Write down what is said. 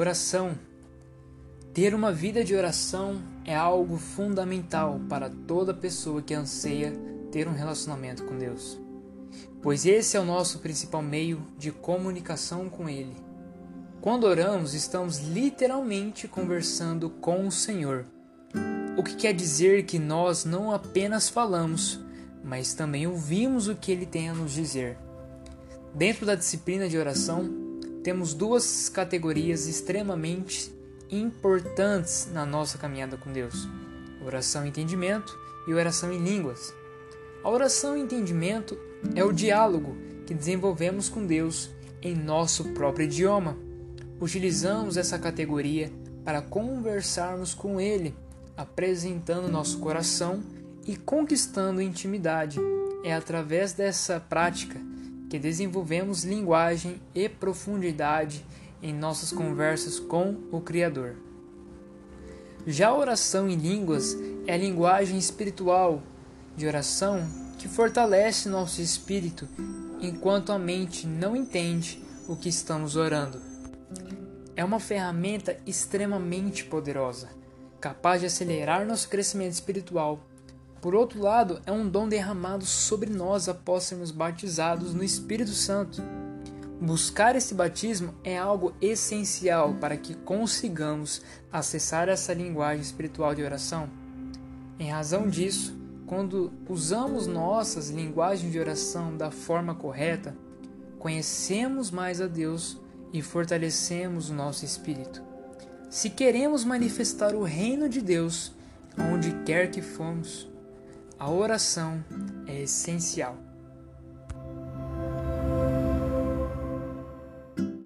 Oração. Ter uma vida de oração é algo fundamental para toda pessoa que anseia ter um relacionamento com Deus, pois esse é o nosso principal meio de comunicação com Ele. Quando oramos, estamos literalmente conversando com o Senhor, o que quer dizer que nós não apenas falamos, mas também ouvimos o que Ele tem a nos dizer. Dentro da disciplina de oração, temos duas categorias extremamente importantes na nossa caminhada com Deus: oração e entendimento e oração em línguas. A oração e entendimento é o diálogo que desenvolvemos com Deus em nosso próprio idioma. Utilizamos essa categoria para conversarmos com Ele, apresentando nosso coração e conquistando intimidade. É através dessa prática que desenvolvemos linguagem e profundidade em nossas conversas com o Criador. Já a oração em línguas é a linguagem espiritual de oração que fortalece nosso espírito enquanto a mente não entende o que estamos orando. É uma ferramenta extremamente poderosa, capaz de acelerar nosso crescimento espiritual por outro lado, é um dom derramado sobre nós após sermos batizados no Espírito Santo. Buscar esse batismo é algo essencial para que consigamos acessar essa linguagem espiritual de oração. Em razão disso, quando usamos nossas linguagens de oração da forma correta, conhecemos mais a Deus e fortalecemos o nosso espírito. Se queremos manifestar o reino de Deus onde quer que fomos, a oração é essencial.